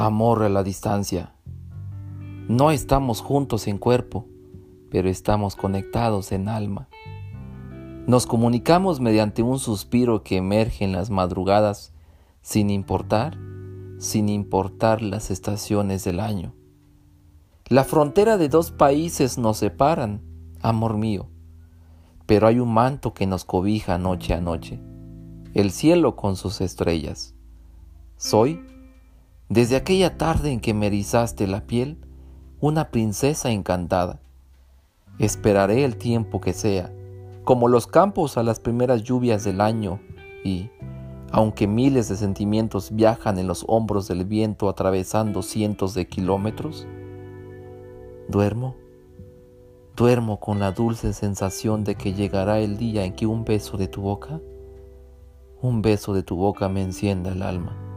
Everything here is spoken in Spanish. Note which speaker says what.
Speaker 1: Amor a la distancia. No estamos juntos en cuerpo, pero estamos conectados en alma. Nos comunicamos mediante un suspiro que emerge en las madrugadas, sin importar, sin importar las estaciones del año. La frontera de dos países nos separan, amor mío, pero hay un manto que nos cobija noche a noche, el cielo con sus estrellas. Soy, desde aquella tarde en que me erizaste la piel, una princesa encantada. Esperaré el tiempo que sea, como los campos a las primeras lluvias del año, y, aunque miles de sentimientos viajan en los hombros del viento atravesando cientos de kilómetros, Duermo, duermo con la dulce sensación de que llegará el día en que un beso de tu boca, un beso de tu boca me encienda el alma.